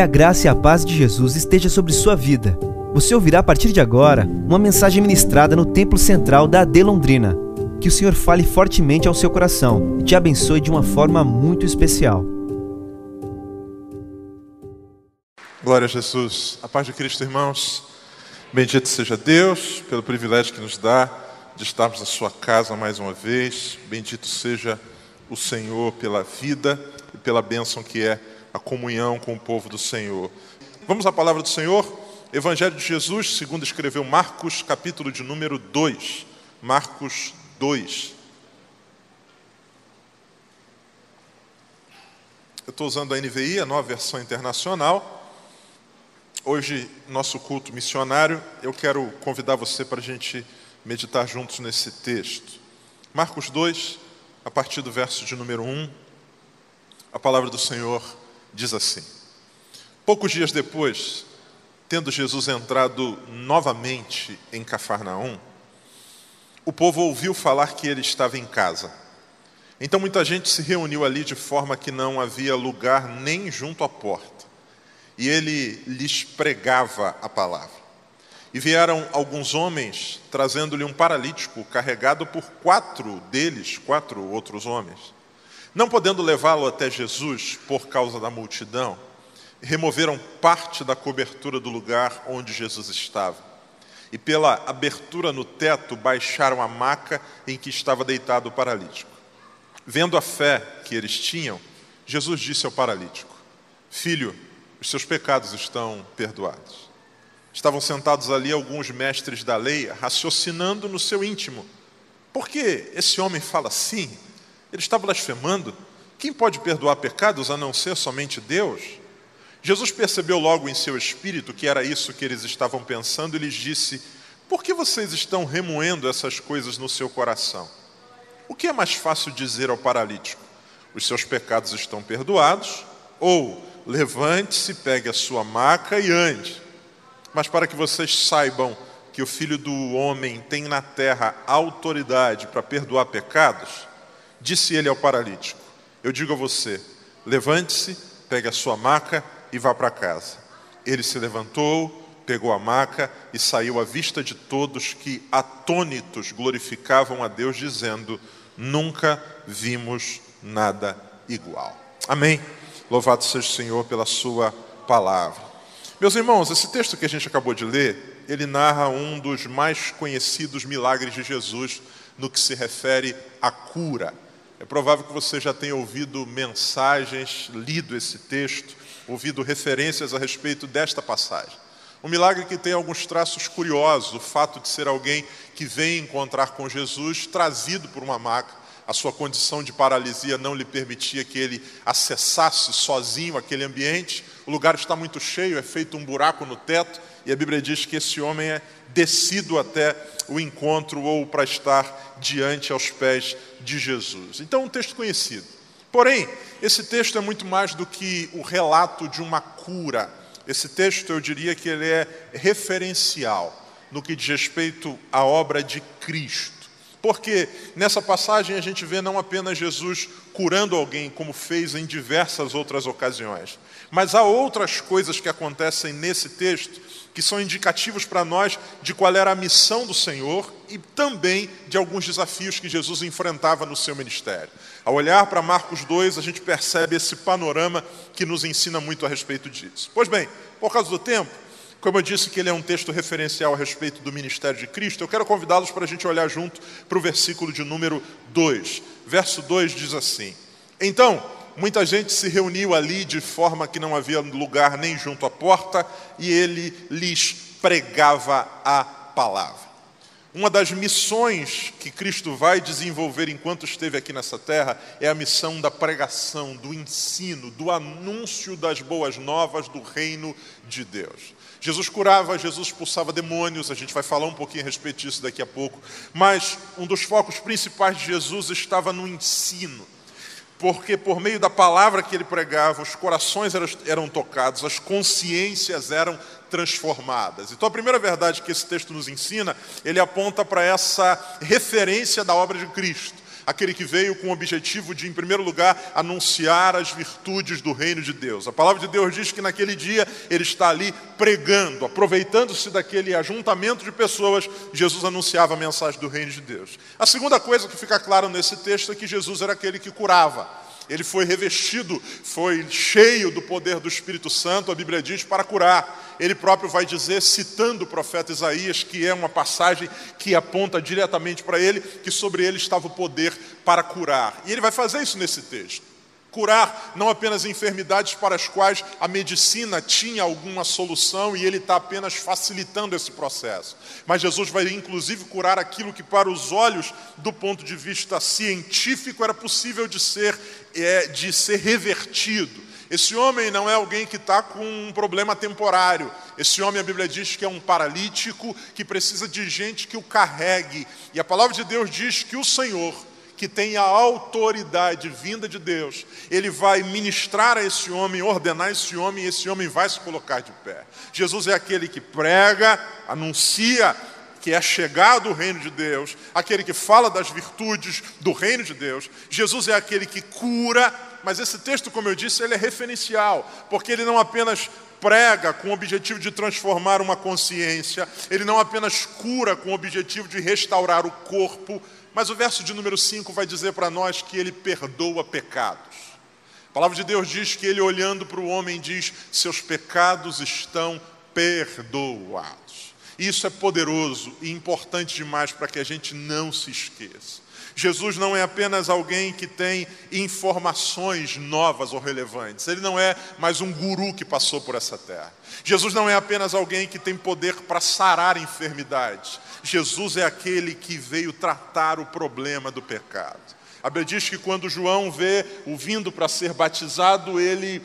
Que a graça e a paz de Jesus esteja sobre sua vida. Você ouvirá a partir de agora uma mensagem ministrada no Templo Central da AD Londrina. Que o Senhor fale fortemente ao seu coração e te abençoe de uma forma muito especial. Glória a Jesus. A paz de Cristo, irmãos. Bendito seja Deus pelo privilégio que nos dá de estarmos na sua casa mais uma vez. Bendito seja o Senhor pela vida e pela bênção que é a comunhão com o povo do Senhor. Vamos à palavra do Senhor? Evangelho de Jesus, segundo escreveu Marcos, capítulo de número 2. Marcos 2. Eu estou usando a NVI, a nova versão internacional. Hoje, nosso culto missionário, eu quero convidar você para a gente meditar juntos nesse texto. Marcos 2, a partir do verso de número 1, a palavra do Senhor diz assim: Poucos dias depois, tendo Jesus entrado novamente em Cafarnaum, o povo ouviu falar que ele estava em casa. Então muita gente se reuniu ali de forma que não havia lugar nem junto à porta. E ele lhes pregava a palavra. E vieram alguns homens trazendo-lhe um paralítico carregado por quatro deles, quatro outros homens. Não podendo levá-lo até Jesus por causa da multidão, removeram parte da cobertura do lugar onde Jesus estava. E pela abertura no teto baixaram a maca em que estava deitado o paralítico. Vendo a fé que eles tinham, Jesus disse ao paralítico: Filho, os seus pecados estão perdoados. Estavam sentados ali alguns mestres da lei, raciocinando no seu íntimo. Por que esse homem fala assim? Ele está blasfemando. Quem pode perdoar pecados a não ser somente Deus? Jesus percebeu logo em seu espírito que era isso que eles estavam pensando e lhes disse: Por que vocês estão remoendo essas coisas no seu coração? O que é mais fácil dizer ao paralítico? Os seus pecados estão perdoados? Ou levante-se, pegue a sua maca e ande? Mas para que vocês saibam que o Filho do Homem tem na terra autoridade para perdoar pecados, disse ele ao paralítico: Eu digo a você, levante-se, pegue a sua maca e vá para casa. Ele se levantou, pegou a maca e saiu à vista de todos que, atônitos, glorificavam a Deus, dizendo: Nunca vimos nada igual. Amém. Louvado seja o Senhor pela Sua palavra. Meus irmãos, esse texto que a gente acabou de ler, ele narra um dos mais conhecidos milagres de Jesus no que se refere à cura. É provável que você já tenha ouvido mensagens, lido esse texto, ouvido referências a respeito desta passagem. Um milagre que tem alguns traços curiosos, o fato de ser alguém que vem encontrar com Jesus, trazido por uma maca, a sua condição de paralisia não lhe permitia que ele acessasse sozinho aquele ambiente. O lugar está muito cheio, é feito um buraco no teto, e a Bíblia diz que esse homem é descido até o encontro ou para estar diante aos pés de Jesus. Então, um texto conhecido. Porém, esse texto é muito mais do que o relato de uma cura. Esse texto, eu diria que ele é referencial no que diz respeito à obra de Cristo. Porque nessa passagem a gente vê não apenas Jesus curando alguém, como fez em diversas outras ocasiões, mas há outras coisas que acontecem nesse texto que são indicativos para nós de qual era a missão do Senhor e também de alguns desafios que Jesus enfrentava no seu ministério. Ao olhar para Marcos 2, a gente percebe esse panorama que nos ensina muito a respeito disso. Pois bem, por causa do tempo, como eu disse que ele é um texto referencial a respeito do ministério de Cristo, eu quero convidá-los para a gente olhar junto para o versículo de número 2. Verso 2 diz assim: Então, muita gente se reuniu ali de forma que não havia lugar nem junto à porta, e ele lhes pregava a palavra. Uma das missões que Cristo vai desenvolver enquanto esteve aqui nessa terra é a missão da pregação, do ensino, do anúncio das boas novas do reino de Deus. Jesus curava, Jesus expulsava demônios, a gente vai falar um pouquinho a respeito disso daqui a pouco, mas um dos focos principais de Jesus estava no ensino, porque por meio da palavra que ele pregava, os corações eram, eram tocados, as consciências eram transformadas. Então a primeira verdade que esse texto nos ensina, ele aponta para essa referência da obra de Cristo aquele que veio com o objetivo de, em primeiro lugar, anunciar as virtudes do reino de Deus. A palavra de Deus diz que naquele dia ele está ali pregando, aproveitando-se daquele ajuntamento de pessoas, Jesus anunciava a mensagem do reino de Deus. A segunda coisa que fica claro nesse texto é que Jesus era aquele que curava. Ele foi revestido, foi cheio do poder do Espírito Santo, a Bíblia diz, para curar. Ele próprio vai dizer, citando o profeta Isaías, que é uma passagem que aponta diretamente para ele, que sobre ele estava o poder para curar. E ele vai fazer isso nesse texto. Curar não apenas enfermidades para as quais a medicina tinha alguma solução e ele está apenas facilitando esse processo. Mas Jesus vai inclusive curar aquilo que, para os olhos, do ponto de vista científico, era possível de ser, é, de ser revertido. Esse homem não é alguém que está com um problema temporário. Esse homem, a Bíblia diz que é um paralítico que precisa de gente que o carregue. E a palavra de Deus diz que o Senhor que tem a autoridade vinda de Deus, ele vai ministrar a esse homem, ordenar esse homem, e esse homem vai se colocar de pé. Jesus é aquele que prega, anuncia que é chegado o reino de Deus, aquele que fala das virtudes do reino de Deus. Jesus é aquele que cura, mas esse texto, como eu disse, ele é referencial, porque ele não apenas prega com o objetivo de transformar uma consciência, ele não apenas cura com o objetivo de restaurar o corpo, mas o verso de número 5 vai dizer para nós que ele perdoa pecados. A palavra de Deus diz que ele, olhando para o homem, diz: Seus pecados estão perdoados. Isso é poderoso e importante demais para que a gente não se esqueça. Jesus não é apenas alguém que tem informações novas ou relevantes. Ele não é mais um guru que passou por essa terra. Jesus não é apenas alguém que tem poder para sarar enfermidades. Jesus é aquele que veio tratar o problema do pecado. A Bíblia diz que quando João vê o vindo para ser batizado, ele,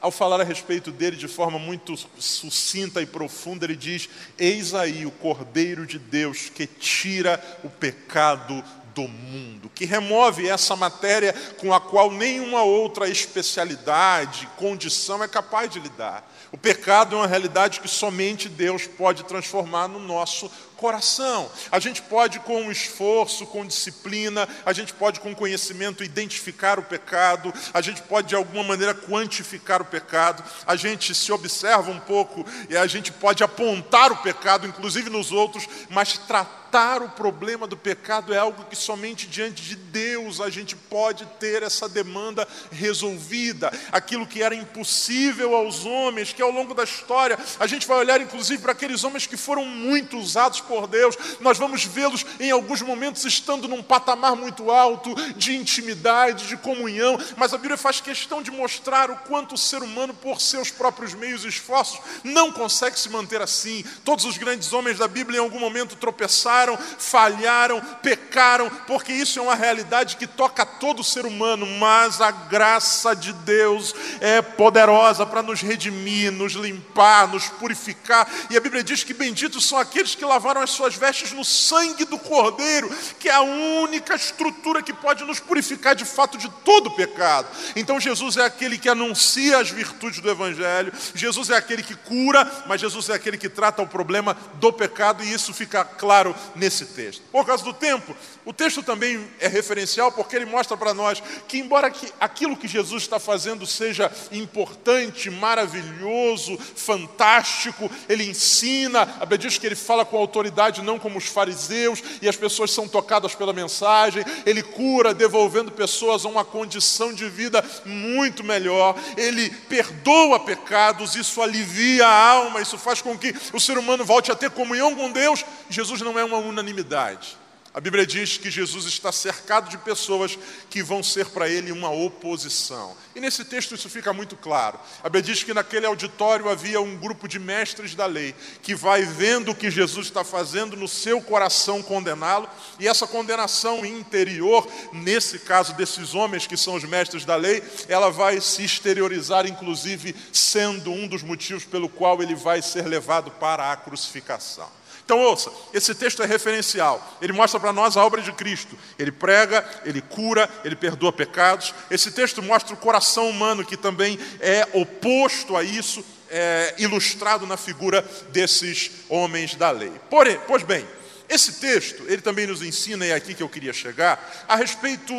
ao falar a respeito dele de forma muito sucinta e profunda, ele diz: Eis aí o Cordeiro de Deus que tira o pecado do mundo, que remove essa matéria com a qual nenhuma outra especialidade, condição é capaz de lidar. O pecado é uma realidade que somente Deus pode transformar no nosso coração. A gente pode, com esforço, com disciplina, a gente pode, com conhecimento, identificar o pecado, a gente pode, de alguma maneira, quantificar o pecado, a gente se observa um pouco e a gente pode apontar o pecado, inclusive nos outros, mas tratar o problema do pecado é algo que somente diante de Deus a gente pode ter essa demanda resolvida. Aquilo que era impossível aos homens, que ao longo da história a gente vai olhar, inclusive, para aqueles homens que foram muito usados por Deus, nós vamos vê-los em alguns momentos estando num patamar muito alto de intimidade, de comunhão, mas a Bíblia faz questão de mostrar o quanto o ser humano, por seus próprios meios e esforços, não consegue se manter assim. Todos os grandes homens da Bíblia em algum momento tropeçaram, falharam, pecaram, porque isso é uma realidade que toca todo ser humano, mas a graça de Deus é poderosa para nos redimir, nos limpar, nos purificar. E a Bíblia diz que benditos são aqueles que lavaram lavaram as suas vestes no sangue do Cordeiro, que é a única estrutura que pode nos purificar de fato de todo pecado. Então Jesus é aquele que anuncia as virtudes do Evangelho, Jesus é aquele que cura, mas Jesus é aquele que trata o problema do pecado, e isso fica claro nesse texto. Por causa do tempo, o texto também é referencial porque ele mostra para nós que, embora que aquilo que Jesus está fazendo seja importante, maravilhoso, fantástico, ele ensina, a Bíblia diz que ele fala com autoridade autoridade, não como os fariseus, e as pessoas são tocadas pela mensagem. Ele cura, devolvendo pessoas a uma condição de vida muito melhor. Ele perdoa pecados, isso alivia a alma, isso faz com que o ser humano volte a ter comunhão com Deus. Jesus não é uma unanimidade. A Bíblia diz que Jesus está cercado de pessoas que vão ser para ele uma oposição. E nesse texto isso fica muito claro. A Bíblia diz que naquele auditório havia um grupo de mestres da lei que vai vendo o que Jesus está fazendo no seu coração condená-lo, e essa condenação interior, nesse caso desses homens que são os mestres da lei, ela vai se exteriorizar, inclusive sendo um dos motivos pelo qual ele vai ser levado para a crucificação. Então, ouça, esse texto é referencial. Ele mostra para nós a obra de Cristo. Ele prega, ele cura, ele perdoa pecados. Esse texto mostra o coração humano, que também é oposto a isso, é, ilustrado na figura desses homens da lei. Porém, pois bem, Esse texto, ele também nos ensina, e é aqui que eu queria chegar, a respeito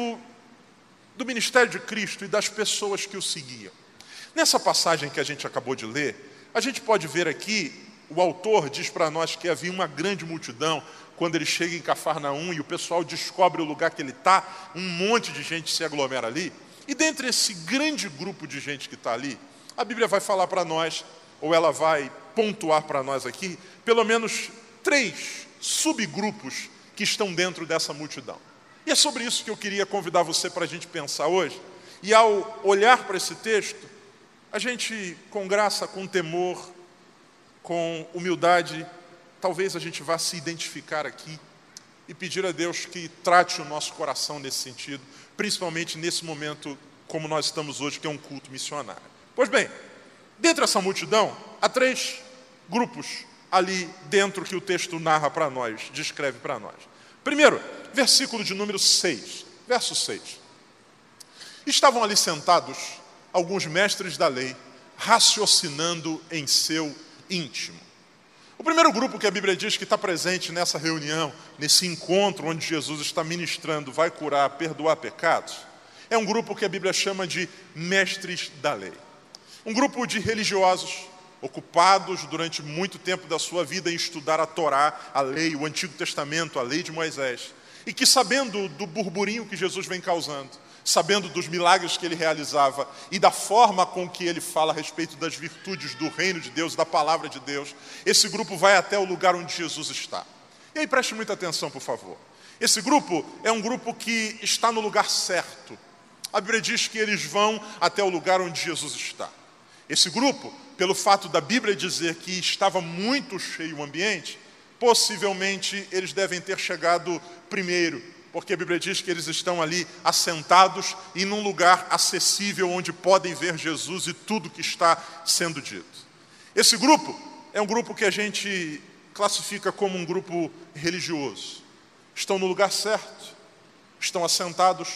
do ministério de Cristo e das pessoas que o seguiam. Nessa passagem que a gente acabou de ler, a gente pode ver aqui, o autor diz para nós que havia uma grande multidão quando ele chega em Cafarnaum e o pessoal descobre o lugar que ele está, um monte de gente se aglomera ali. E dentre esse grande grupo de gente que está ali, a Bíblia vai falar para nós, ou ela vai pontuar para nós aqui, pelo menos três subgrupos que estão dentro dessa multidão. E é sobre isso que eu queria convidar você para a gente pensar hoje. E ao olhar para esse texto, a gente, com graça, com temor, com humildade, talvez a gente vá se identificar aqui e pedir a Deus que trate o nosso coração nesse sentido, principalmente nesse momento como nós estamos hoje, que é um culto missionário. Pois bem, dentro dessa multidão, há três grupos ali dentro que o texto narra para nós, descreve para nós. Primeiro, versículo de número 6, verso 6. Estavam ali sentados alguns mestres da lei, raciocinando em seu íntimo. O primeiro grupo que a Bíblia diz que está presente nessa reunião, nesse encontro onde Jesus está ministrando, vai curar, perdoar pecados, é um grupo que a Bíblia chama de mestres da lei. Um grupo de religiosos ocupados durante muito tempo da sua vida em estudar a Torá, a lei, o Antigo Testamento, a lei de Moisés, e que sabendo do burburinho que Jesus vem causando, sabendo dos milagres que ele realizava e da forma com que ele fala a respeito das virtudes do reino de Deus, da palavra de Deus, esse grupo vai até o lugar onde Jesus está. E aí preste muita atenção, por favor. Esse grupo é um grupo que está no lugar certo. A Bíblia diz que eles vão até o lugar onde Jesus está. Esse grupo pelo fato da Bíblia dizer que estava muito cheio o ambiente, possivelmente eles devem ter chegado primeiro, porque a Bíblia diz que eles estão ali assentados e num lugar acessível onde podem ver Jesus e tudo que está sendo dito. Esse grupo é um grupo que a gente classifica como um grupo religioso. Estão no lugar certo, estão assentados,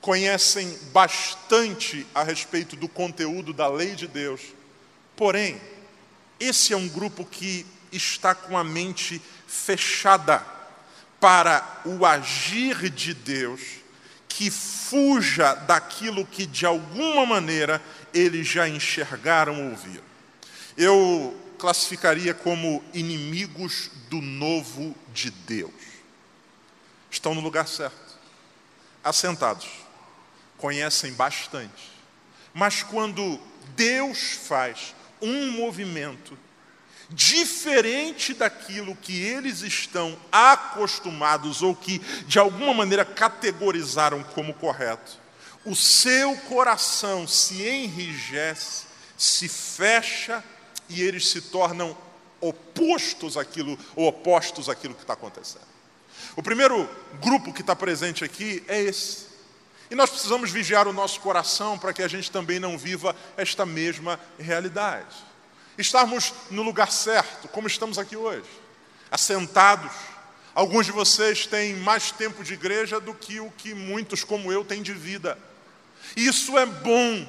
conhecem bastante a respeito do conteúdo da lei de Deus Porém, esse é um grupo que está com a mente fechada para o agir de Deus, que fuja daquilo que de alguma maneira eles já enxergaram ou ouviram. Eu classificaria como inimigos do novo de Deus. Estão no lugar certo, assentados, conhecem bastante, mas quando Deus faz um movimento diferente daquilo que eles estão acostumados ou que de alguma maneira categorizaram como correto. O seu coração se enrijece, se fecha e eles se tornam opostos àquilo, ou opostos àquilo que está acontecendo. O primeiro grupo que está presente aqui é esse. E nós precisamos vigiar o nosso coração para que a gente também não viva esta mesma realidade. Estarmos no lugar certo, como estamos aqui hoje, assentados. Alguns de vocês têm mais tempo de igreja do que o que muitos, como eu, têm de vida. Isso é bom,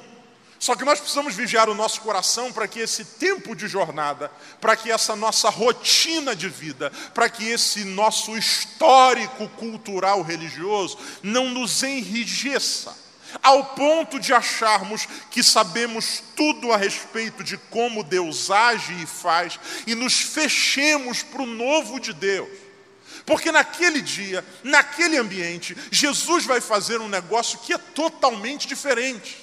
só que nós precisamos vigiar o nosso coração para que esse tempo de jornada, para que essa nossa rotina de vida, para que esse nosso histórico cultural religioso não nos enrijeça, ao ponto de acharmos que sabemos tudo a respeito de como Deus age e faz e nos fechemos para o novo de Deus. Porque naquele dia, naquele ambiente, Jesus vai fazer um negócio que é totalmente diferente.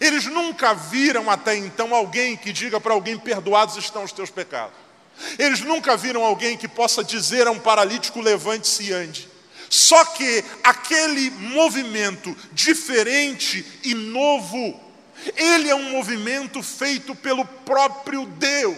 Eles nunca viram até então alguém que diga para alguém: perdoados estão os teus pecados. Eles nunca viram alguém que possa dizer a um paralítico: levante-se e ande. Só que aquele movimento diferente e novo, ele é um movimento feito pelo próprio Deus.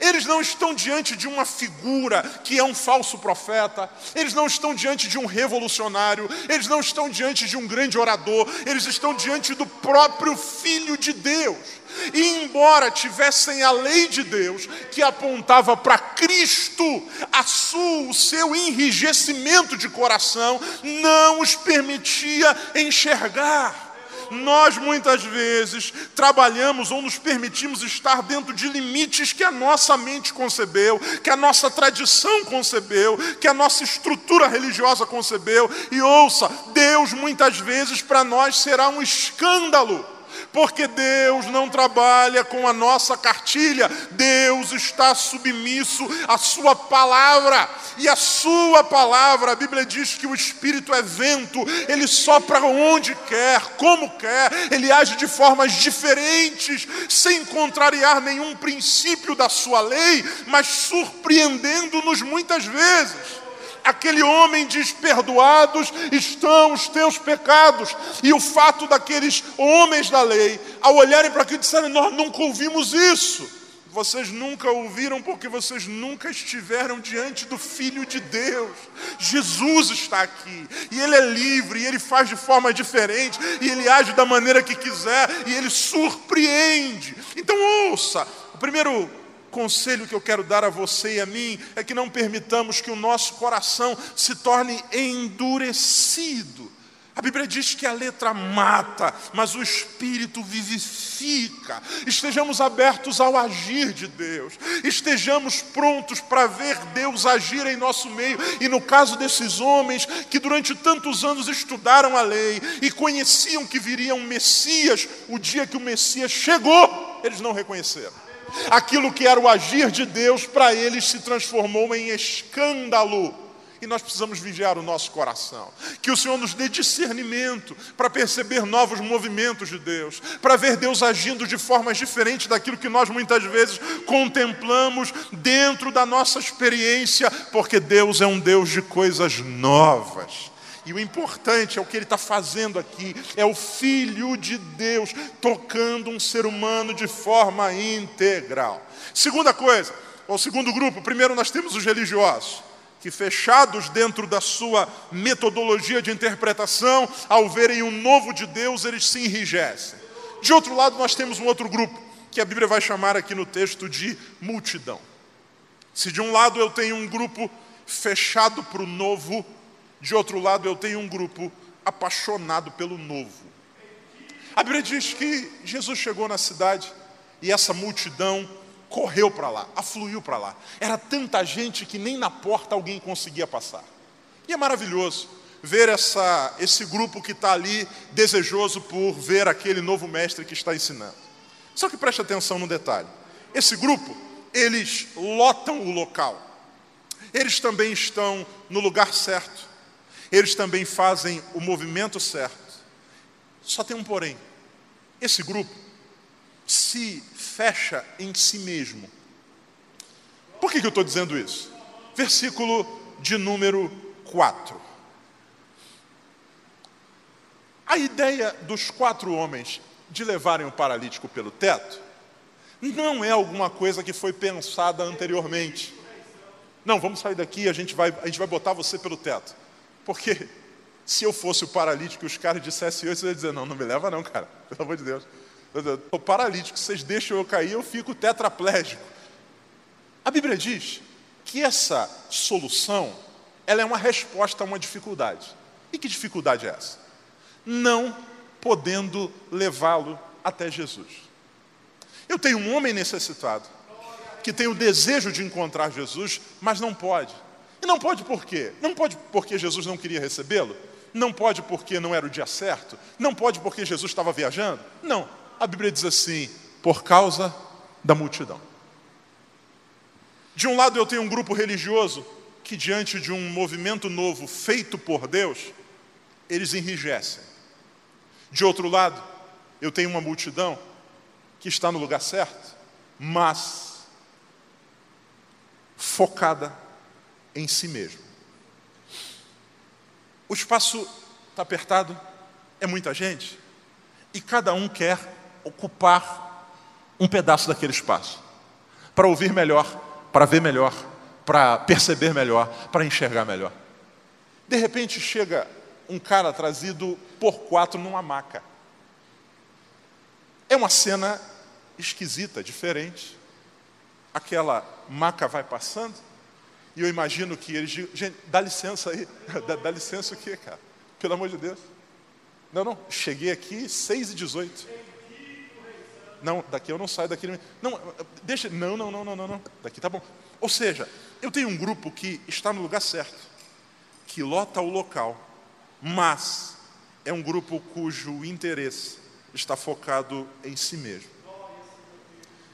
Eles não estão diante de uma figura que é um falso profeta, eles não estão diante de um revolucionário, eles não estão diante de um grande orador, eles estão diante do próprio Filho de Deus. E embora tivessem a lei de Deus que apontava para Cristo, a sua, o seu enrijecimento de coração não os permitia enxergar Nós muitas vezes trabalhamos ou nos permitimos estar dentro de limites que a nossa mente concebeu, que a nossa tradição concebeu, que a nossa estrutura religiosa concebeu. E ouça, Deus muitas vezes para nós será um escândalo porque Deus não trabalha com a nossa cartilha, Deus está submisso à Sua palavra, e a Sua palavra, a Bíblia diz que o Espírito é vento, ele sopra onde quer, como quer, ele age de formas diferentes, sem contrariar nenhum princípio da Sua lei, mas surpreendendo-nos muitas vezes aquele homem diz: Perdoados estão os teus pecados. E o fato daqueles homens da lei, ao olharem para aquilo, disserem: Nós nunca ouvimos isso. Vocês nunca ouviram porque vocês nunca estiveram diante do Filho de Deus. Jesus está aqui e Ele é livre, e Ele faz de forma diferente, e Ele age da maneira que quiser, e Ele surpreende. Então, ouça: o primeiro conselho que eu quero dar a você e a mim é que não permitamos que o nosso coração se torne endurecido. A Bíblia diz que a letra mata, mas o espírito vivifica. Estejamos abertos ao agir de Deus, estejamos prontos para ver Deus agir em nosso meio. E no caso desses homens que durante tantos anos estudaram a lei e conheciam que viria um Messias, o dia que o Messias chegou, eles não reconheceram. Aquilo que era o agir de Deus para eles se transformou em escândalo. E nós precisamos vigiar o nosso coração. Que o Senhor nos dê discernimento para perceber novos movimentos de Deus, para ver Deus agindo de formas diferentes daquilo que nós muitas vezes contemplamos dentro da nossa experiência, porque Deus é um Deus de coisas novas. E o importante é o que ele está fazendo aqui: é o Filho de Deus tocando um ser humano de forma integral. Segunda coisa, ou segundo grupo, primeiro nós temos os religiosos, que fechados dentro da sua metodologia de interpretação, ao verem o novo de Deus, eles se enrijecem. De outro lado, nós temos um outro grupo, que a Bíblia vai chamar aqui no texto de multidão. Se de um lado eu tenho um grupo fechado para o novo, de outro lado, eu tenho um grupo apaixonado pelo novo. A Bíblia diz que Jesus chegou na cidade e essa multidão correu para lá, afluiu para lá. Era tanta gente que nem na porta alguém conseguia passar. E é maravilhoso ver essa, esse grupo que está ali desejoso por ver aquele novo mestre que está ensinando. Só que preste atenção no detalhe: esse grupo, eles lotam o local, eles também estão no lugar certo, eles também fazem o movimento certo. Só tem um porém: esse grupo se fecha em si mesmo. Por que, que eu estou dizendo isso? Versículo de número 4. A ideia dos quatro homens de levarem o paralítico pelo teto não é alguma coisa que foi pensada anteriormente. Não, vamos sair daqui, a gente vai, a gente vai botar você pelo teto. Porque se eu fosse o paralítico e os caras dissessem isso, eu ia dizer: Não, não me leva, não, cara, pelo amor de Deus. Eu estou paralítico, vocês deixam eu cair, eu fico tetraplégico. A Bíblia diz que essa solução ela é uma resposta a uma dificuldade. E que dificuldade é essa? Não podendo levá-lo até Jesus. Eu tenho um homem necessitado que tem o desejo de encontrar Jesus, mas não pode. E não pode por quê? Não pode porque Jesus não queria recebê-lo? Não pode porque não era o dia certo? Não pode porque Jesus estava viajando? Não. A Bíblia diz assim: por causa da multidão. De um lado, eu tenho um grupo religioso que, diante de um movimento novo feito por Deus, eles enrijecem. De outro lado, eu tenho uma multidão que está no lugar certo, mas focada em si mesmo. O espaço está apertado, é muita gente, e cada um quer ocupar um pedaço daquele espaço para ouvir melhor, para ver melhor, para perceber melhor, para enxergar melhor. De repente chega um cara trazido por quatro numa maca. É uma cena esquisita, diferente. Aquela maca vai passando, e eu imagino que eles digam, gente, dá licença aí. dá, dá licença o quê, cara? Pelo amor de Deus. Não, não, cheguei aqui 6 e 18. Não, daqui eu não saio daqui. Não, deixa. Não, não, não, não, não, não. Daqui tá bom. Ou seja, eu tenho um grupo que está no lugar certo, que lota o local, mas é um grupo cujo interesse está focado em si mesmo.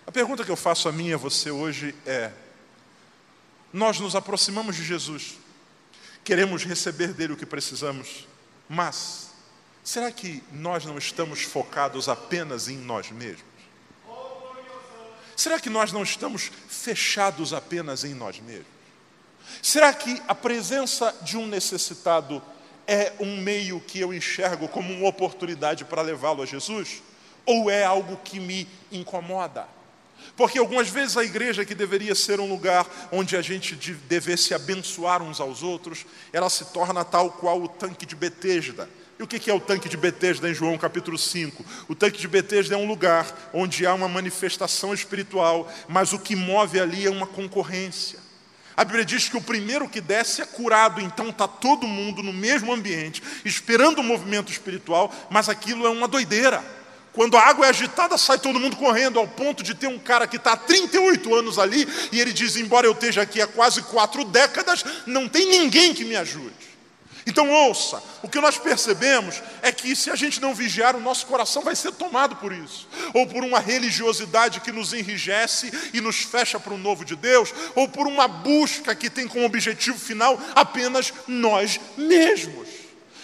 A pergunta que eu faço a mim e a você hoje é: nós nos aproximamos de Jesus, queremos receber dele o que precisamos, mas será que nós não estamos focados apenas em nós mesmos? Será que nós não estamos fechados apenas em nós mesmos? Será que a presença de um necessitado é um meio que eu enxergo como uma oportunidade para levá-lo a Jesus? Ou é algo que me incomoda? Porque algumas vezes a igreja, que deveria ser um lugar onde a gente devesse abençoar uns aos outros, ela se torna tal qual o tanque de Betesda. E o que é o tanque de Betesda em João capítulo 5? O tanque de Betesda é um lugar onde há uma manifestação espiritual, mas o que move ali é uma concorrência. A Bíblia diz que o primeiro que desce é curado, então está todo mundo no mesmo ambiente, esperando o movimento espiritual, mas aquilo é uma doideira. Quando a água é agitada, sai todo mundo correndo, ao ponto de ter um cara que está há 38 anos ali, e ele diz: Embora eu esteja aqui há quase quatro décadas, não tem ninguém que me ajude. Então ouça, o que nós percebemos é que se a gente não vigiar, o nosso coração vai ser tomado por isso, ou por uma religiosidade que nos enrijece e nos fecha para o novo de Deus, ou por uma busca que tem como objetivo final apenas nós mesmos.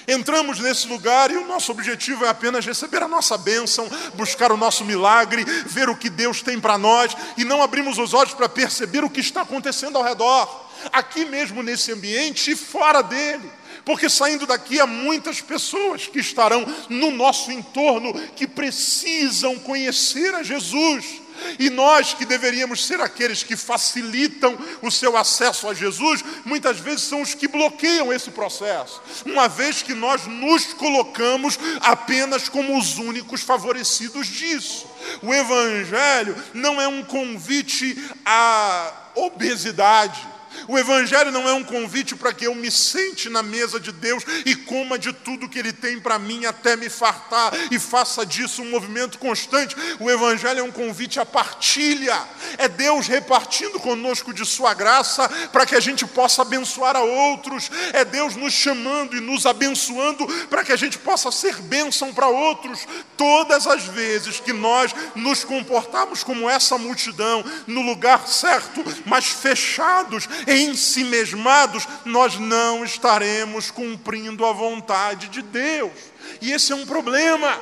Entramos nesse lugar e o nosso objetivo é apenas receber a nossa bênção, buscar o nosso milagre, ver o que Deus tem para nós e não abrimos os olhos para perceber o que está acontecendo ao redor, aqui mesmo nesse ambiente e fora dele. Porque saindo daqui há muitas pessoas que estarão no nosso entorno que precisam conhecer a Jesus. E nós que deveríamos ser aqueles que facilitam o seu acesso a Jesus, muitas vezes são os que bloqueiam esse processo, uma vez que nós nos colocamos apenas como os únicos favorecidos disso. O Evangelho não é um convite à obesidade, o Evangelho não é um convite para que eu me sente na mesa de Deus e coma de tudo que Ele tem para mim até me fartar e faça disso um movimento constante. O Evangelho é um convite à partilha, é Deus repartindo conosco de Sua graça para que a gente possa abençoar a outros, é Deus nos chamando e nos abençoando para que a gente possa ser bênção para outros. Todas as vezes que nós nos comportamos como essa multidão, no lugar certo, mas fechados, em si mesmados, nós não estaremos cumprindo a vontade de Deus. E esse é um problema.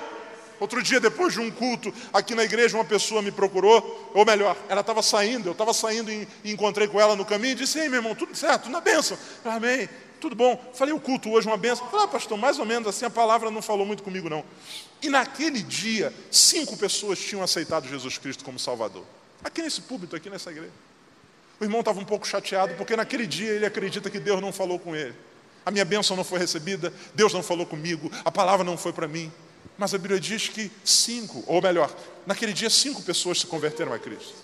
Outro dia, depois de um culto aqui na igreja, uma pessoa me procurou, ou melhor, ela estava saindo, eu estava saindo e, encontrei com ela no caminho e disse: Ei, meu irmão, tudo certo? Na bênção. Amém. Tudo bom. Falei, o culto hoje é uma bênção. Falei, ah, pastor, mais ou menos assim, a palavra não falou muito comigo, não. E naquele dia, cinco pessoas tinham aceitado Jesus Cristo como Salvador. Aqui nesse púlpito, aqui nessa igreja. O irmão estava um pouco chateado, porque naquele dia ele acredita que Deus não falou com ele. A minha bênção não foi recebida, Deus não falou comigo, a palavra não foi para mim. Mas a Bíblia diz que cinco, ou melhor, naquele dia cinco pessoas se converteram a Cristo.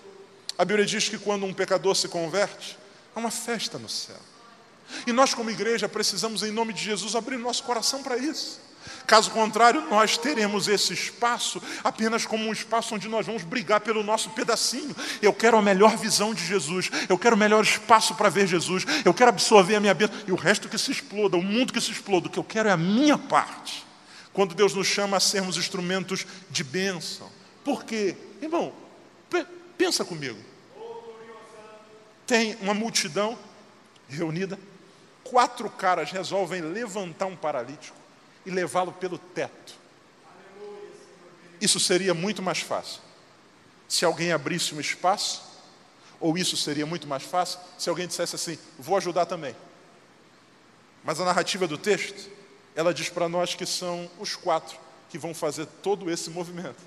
A Bíblia diz que quando um pecador se converte, há uma festa no céu. E nós, como igreja, precisamos, em nome de Jesus, abrir nosso coração para isso. Caso contrário, nós teremos esse espaço apenas como um espaço onde nós vamos brigar pelo nosso pedacinho. Eu quero a melhor visão de Jesus, eu quero o melhor espaço para ver Jesus, eu quero absorver a minha bênção, e o resto que se exploda, o mundo que se exploda, o que eu quero é a minha parte. Quando Deus nos chama a sermos instrumentos de bênção. Por quê? Irmão, pensa comigo. Tem uma multidão reunida, quatro caras resolvem levantar um paralítico e levá-lo pelo teto. Isso seria muito mais fácil se alguém abrisse um espaço, ou isso seria muito mais fácil se alguém dissesse assim: vou ajudar também. Mas a narrativa do texto, ela diz para nós que são os quatro que vão fazer todo esse movimento.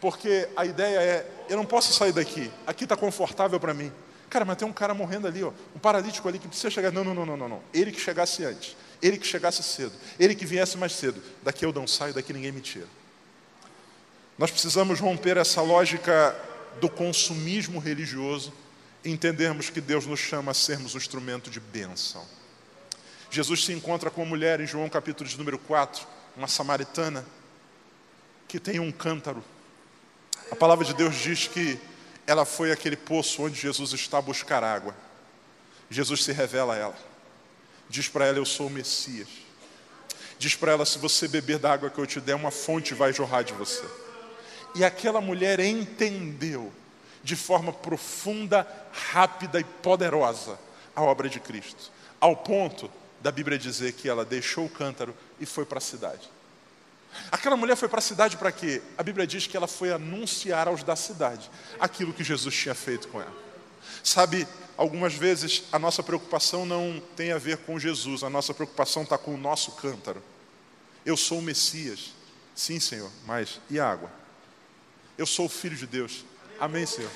Porque a ideia é: eu não posso sair daqui, aqui está confortável para mim. Cara, mas tem um cara morrendo ali, ó, um paralítico ali que precisa chegar. Não, não, não, não, não. Ele que chegasse antes. Ele que chegasse cedo, ele que viesse mais cedo. Daqui eu não saio, daqui ninguém me tira. Nós precisamos romper essa lógica do consumismo religioso e entendermos que Deus nos chama a sermos um instrumento de bênção. Jesus se encontra com uma mulher em João capítulo de número 4, uma samaritana, que tem um cântaro. A palavra de Deus diz que ela foi aquele poço onde Jesus está a buscar água. Jesus se revela a ela. Diz para ela: Eu sou o Messias. Diz para ela: Se você beber da água que eu te der, uma fonte vai jorrar de você. E aquela mulher entendeu de forma profunda, rápida e poderosa a obra de Cristo, ao ponto da Bíblia dizer que ela deixou o cântaro e foi para a cidade. Aquela mulher foi para a cidade para quê? A Bíblia diz que ela foi anunciar aos da cidade aquilo que Jesus tinha feito com ela. Sabe, algumas vezes a nossa preocupação não tem a ver com Jesus, a nossa preocupação está com o nosso cântaro. Eu sou o Messias, sim, Senhor, mas e a água? Eu sou o Filho de Deus, amém, Senhor,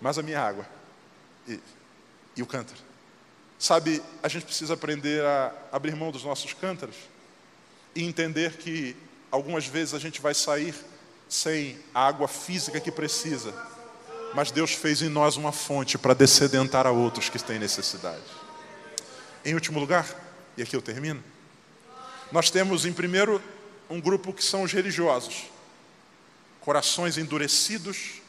mas a minha água e, e o cântaro. Sabe, a gente precisa aprender a abrir mão dos nossos cântaros e entender que algumas vezes a gente vai sair sem a água física que precisa, mas Deus fez em nós uma fonte para descedentar a outros que têm necessidade. Em último lugar, e aqui eu termino, nós temos em primeiro um grupo que são os religiosos, corações endurecidos,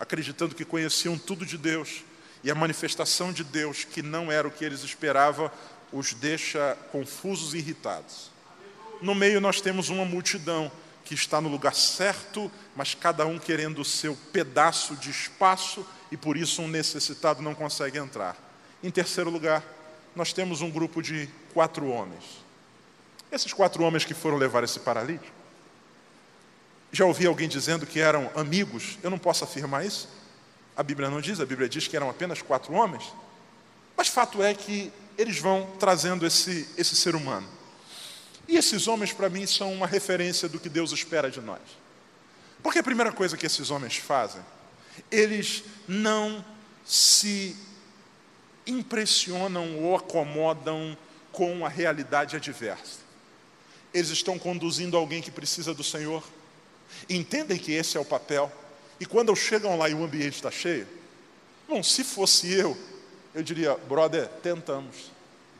acreditando que conheciam tudo de Deus, e a manifestação de Deus, que não era o que eles esperavam, os deixa confusos e irritados. No meio nós temos uma multidão que está no lugar certo, mas cada um querendo o seu pedaço de espaço e por isso um necessitado não consegue entrar. Em terceiro lugar, nós temos um grupo de quatro homens. Esses quatro homens que foram levar esse paralítico. Já ouvi alguém dizendo que eram amigos, eu não posso afirmar isso. A Bíblia não diz, a Bíblia diz que eram apenas quatro homens. Mas fato é que eles vão trazendo esse, esse ser humano. E esses homens, para mim, são uma referência do que Deus espera de nós. Porque a primeira coisa que esses homens fazem, eles não se impressionam ou acomodam com a realidade adversa. Eles estão conduzindo alguém que precisa do Senhor, entendem que esse é o papel, e quando chegam lá e o ambiente está cheio, bom, se fosse eu, eu diria, brother, tentamos,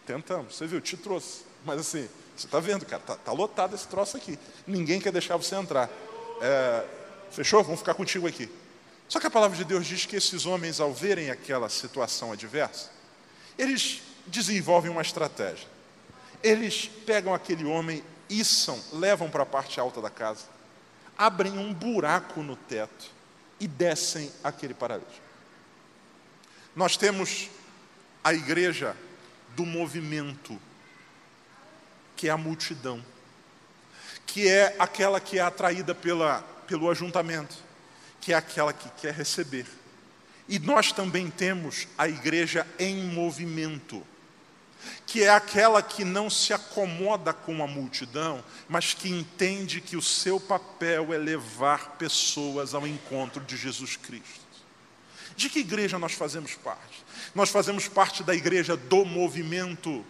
tentamos, você viu, te trouxe, mas assim, você está vendo, cara, está tá lotado esse troço aqui. Ninguém quer deixar você entrar. É, fechou? Vamos ficar contigo aqui. Só que a palavra de Deus diz que esses homens, ao verem aquela situação adversa, eles desenvolvem uma estratégia. Eles pegam aquele homem, içam, levam para a parte alta da casa, abrem um buraco no teto e descem aquele paralítico. Nós temos a igreja do movimento que é a multidão, que é aquela que é atraída pela, pelo ajuntamento, que é aquela que quer receber. E nós também temos a igreja em movimento, que é aquela que não se acomoda com a multidão, mas que entende que o seu papel é levar pessoas ao encontro de Jesus Cristo. De que igreja nós fazemos parte? Nós fazemos parte da igreja do movimento.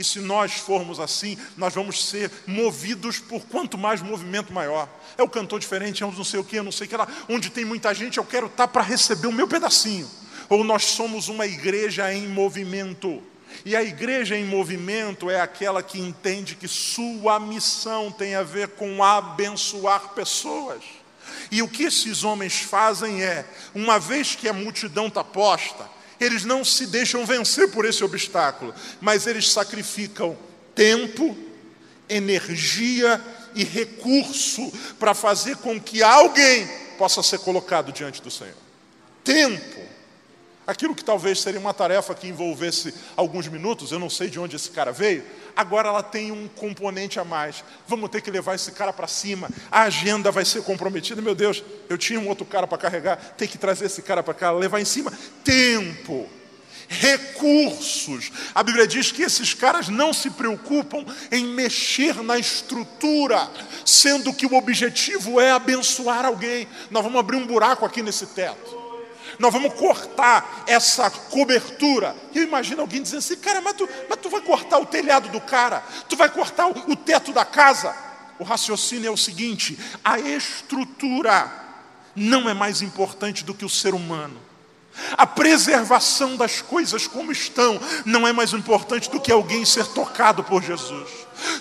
E se nós formos assim, nós vamos ser movidos por quanto mais movimento maior. É o cantor diferente, é um não sei o que, não sei o que lá. Onde tem muita gente, eu quero estar para receber o meu pedacinho. Ou nós somos uma igreja em movimento. E a igreja em movimento é aquela que entende que sua missão tem a ver com abençoar pessoas. E o que esses homens fazem é, uma vez que a multidão está posta, eles não se deixam vencer por esse obstáculo, mas eles sacrificam tempo, energia e recurso para fazer com que alguém possa ser colocado diante do Senhor. Tempo. Aquilo que talvez seria uma tarefa que envolvesse alguns minutos, eu não sei de onde esse cara veio, agora ela tem um componente a mais. Vamos ter que levar esse cara para cima, a agenda vai ser comprometida. Meu Deus, eu tinha um outro cara para carregar, tem que trazer esse cara para cá, levar em cima. Tempo, recursos. A Bíblia diz que esses caras não se preocupam em mexer na estrutura, sendo que o objetivo é abençoar alguém. Nós vamos abrir um buraco aqui nesse teto nós vamos cortar essa cobertura. Eu imagino alguém dizendo assim, cara, mas tu, mas tu vai cortar o telhado do cara, tu vai cortar o, o teto da casa. O raciocínio é o seguinte: a estrutura não é mais importante do que o ser humano. A preservação das coisas como estão não é mais importante do que alguém ser tocado por Jesus.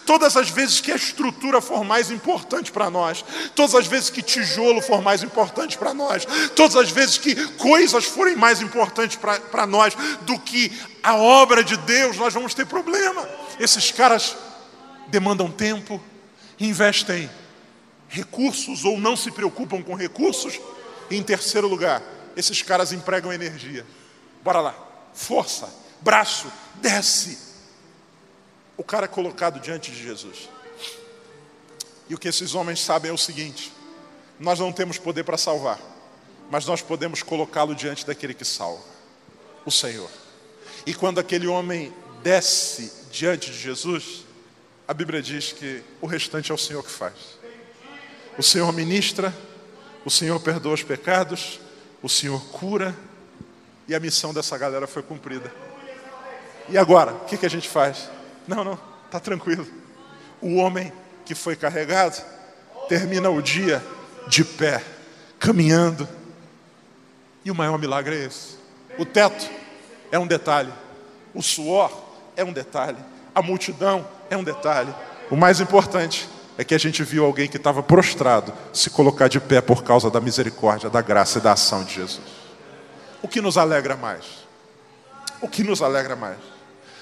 Todas as vezes que a estrutura for mais importante para nós, todas as vezes que tijolo for mais importante para nós, todas as vezes que coisas forem mais importantes para nós do que a obra de Deus, nós vamos ter problema. Esses caras demandam tempo, investem recursos ou não se preocupam com recursos. E, em terceiro lugar, esses caras empregam energia. Bora lá, força, braço, desce. O cara é colocado diante de Jesus. E o que esses homens sabem é o seguinte: nós não temos poder para salvar, mas nós podemos colocá-lo diante daquele que salva, o Senhor. E quando aquele homem desce diante de Jesus, a Bíblia diz que o restante é o Senhor que faz. O Senhor ministra, o Senhor perdoa os pecados, o Senhor cura, e a missão dessa galera foi cumprida. E agora, o que, que a gente faz? Não, não, está tranquilo. O homem que foi carregado termina o dia de pé, caminhando. E o maior milagre é esse. O teto é um detalhe, o suor é um detalhe, a multidão é um detalhe. O mais importante é que a gente viu alguém que estava prostrado se colocar de pé por causa da misericórdia, da graça e da ação de Jesus. O que nos alegra mais? O que nos alegra mais?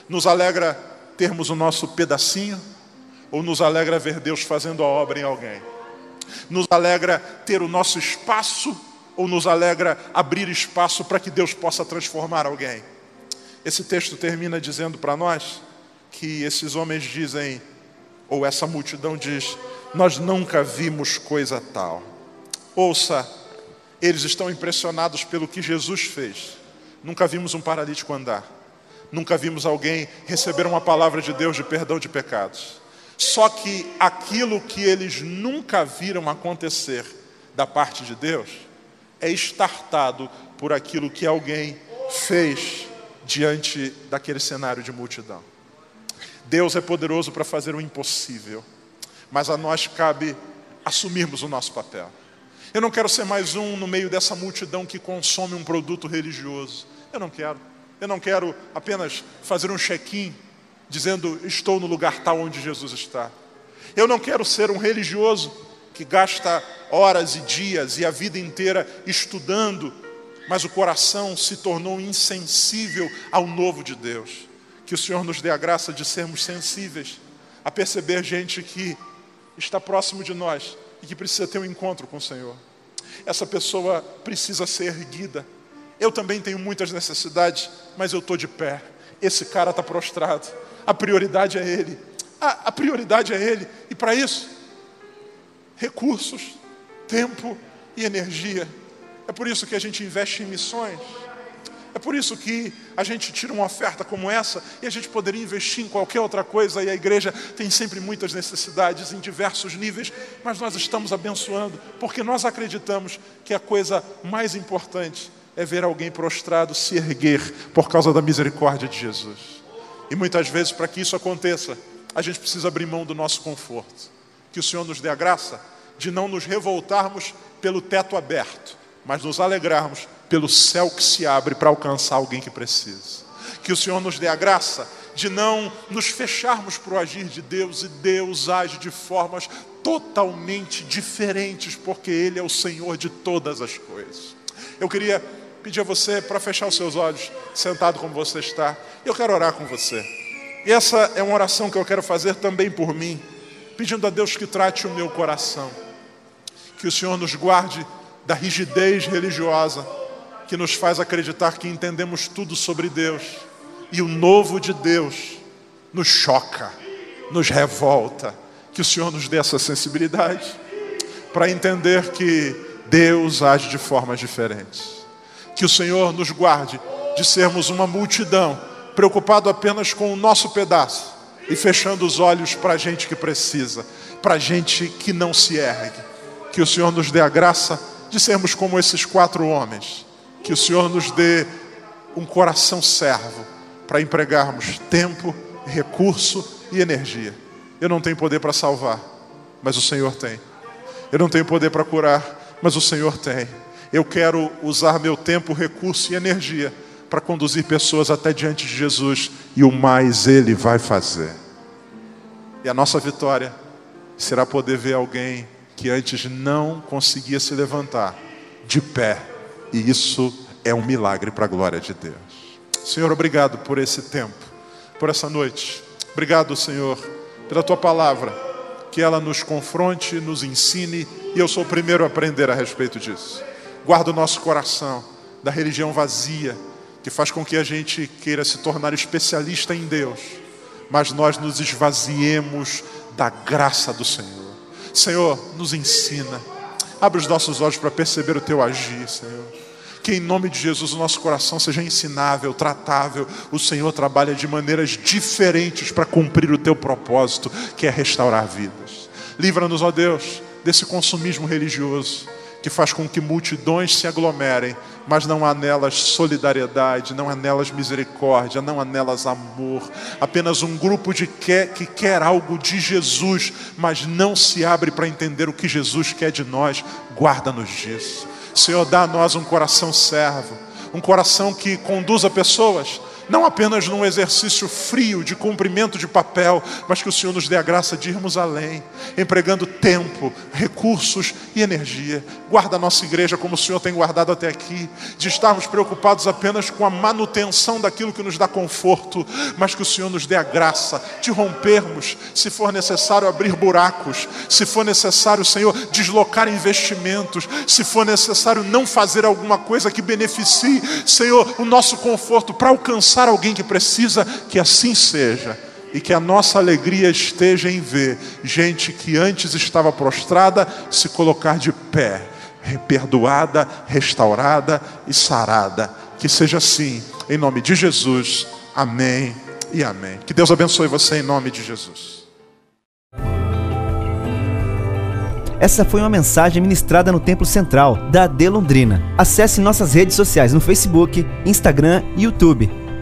Nos alegra termos o nosso pedacinho ou nos alegra ver Deus fazendo a obra em alguém? Nos alegra ter o nosso espaço ou nos alegra abrir espaço para que Deus possa transformar alguém? Esse texto termina dizendo para nós que esses homens dizem, ou essa multidão diz: Nós nunca vimos coisa tal. Ouça, eles estão impressionados pelo que Jesus fez. Nunca vimos um paralítico andar. Nunca vimos alguém receber uma palavra de Deus de perdão de pecados. Só que aquilo que eles nunca viram acontecer da parte de Deus é estartado por aquilo que alguém fez diante daquele cenário de multidão. Deus é poderoso para fazer o impossível, mas a nós cabe assumirmos o nosso papel. Eu não quero ser mais um no meio dessa multidão que consome um produto religioso. Eu não quero. Eu não quero apenas fazer um check-in dizendo estou no lugar tal onde Jesus está. Eu não quero ser um religioso que gasta horas e dias e a vida inteira estudando, mas o coração se tornou insensível ao novo de Deus. Que o Senhor nos dê a graça de sermos sensíveis a perceber gente que está próximo de nós e que precisa ter um encontro com o Senhor. Essa pessoa precisa ser erguida. Eu também tenho muitas necessidades, mas eu estou de pé. Esse cara está prostrado. A prioridade é Ele. A, a prioridade é Ele. E para isso, recursos, tempo e energia. É por isso que a gente investe em missões. É por isso que a gente tira uma oferta como essa e a gente poderia investir em qualquer outra coisa e a igreja tem sempre muitas necessidades em diversos níveis, mas nós estamos abençoando porque nós acreditamos que a coisa mais importante é ver alguém prostrado se erguer por causa da misericórdia de Jesus. E muitas vezes, para que isso aconteça, a gente precisa abrir mão do nosso conforto. Que o Senhor nos dê a graça de não nos revoltarmos pelo teto aberto, mas nos alegrarmos pelo céu que se abre para alcançar alguém que precisa. Que o Senhor nos dê a graça de não nos fecharmos para o agir de Deus e Deus age de formas totalmente diferentes, porque Ele é o Senhor de todas as coisas. Eu queria pedir a você para fechar os seus olhos, sentado como você está. Eu quero orar com você. E essa é uma oração que eu quero fazer também por mim, pedindo a Deus que trate o meu coração. Que o Senhor nos guarde da rigidez religiosa que nos faz acreditar que entendemos tudo sobre Deus. E o novo de Deus nos choca, nos revolta. Que o Senhor nos dê essa sensibilidade para entender que Deus age de formas diferentes. Que o Senhor nos guarde de sermos uma multidão preocupado apenas com o nosso pedaço e fechando os olhos para a gente que precisa, para a gente que não se ergue. Que o Senhor nos dê a graça de sermos como esses quatro homens que o Senhor nos dê um coração servo para empregarmos tempo, recurso e energia. Eu não tenho poder para salvar, mas o Senhor tem. Eu não tenho poder para curar, mas o Senhor tem. Eu quero usar meu tempo, recurso e energia para conduzir pessoas até diante de Jesus e o mais Ele vai fazer. E a nossa vitória será poder ver alguém que antes não conseguia se levantar de pé, e isso é um milagre para a glória de Deus. Senhor, obrigado por esse tempo, por essa noite. Obrigado, Senhor, pela tua palavra, que ela nos confronte, nos ensine, e eu sou o primeiro a aprender a respeito disso. Guarda o nosso coração da religião vazia, que faz com que a gente queira se tornar especialista em Deus, mas nós nos esvaziemos da graça do Senhor. Senhor, nos ensina, abre os nossos olhos para perceber o teu agir, Senhor. Que em nome de Jesus o nosso coração seja ensinável, tratável. O Senhor trabalha de maneiras diferentes para cumprir o teu propósito, que é restaurar vidas. Livra-nos, ó Deus, desse consumismo religioso que faz com que multidões se aglomerem, mas não há nelas solidariedade, não há nelas misericórdia, não há nelas amor. Apenas um grupo de que, que quer algo de Jesus, mas não se abre para entender o que Jesus quer de nós. Guarda-nos disso. Senhor, dá a nós um coração servo, um coração que conduza pessoas não apenas num exercício frio de cumprimento de papel, mas que o Senhor nos dê a graça de irmos além, empregando tempo, recursos e energia. Guarda a nossa igreja como o Senhor tem guardado até aqui, de estarmos preocupados apenas com a manutenção daquilo que nos dá conforto, mas que o Senhor nos dê a graça de rompermos, se for necessário abrir buracos, se for necessário, Senhor, deslocar investimentos, se for necessário não fazer alguma coisa que beneficie, Senhor, o nosso conforto para alcançar alcançar alguém que precisa, que assim seja. E que a nossa alegria esteja em ver gente que antes estava prostrada se colocar de pé, perdoada, restaurada e sarada. Que seja assim, em nome de Jesus. Amém e amém. Que Deus abençoe você em nome de Jesus. Essa foi uma mensagem ministrada no Templo Central da AD Londrina. Acesse nossas redes sociais no Facebook, Instagram e YouTube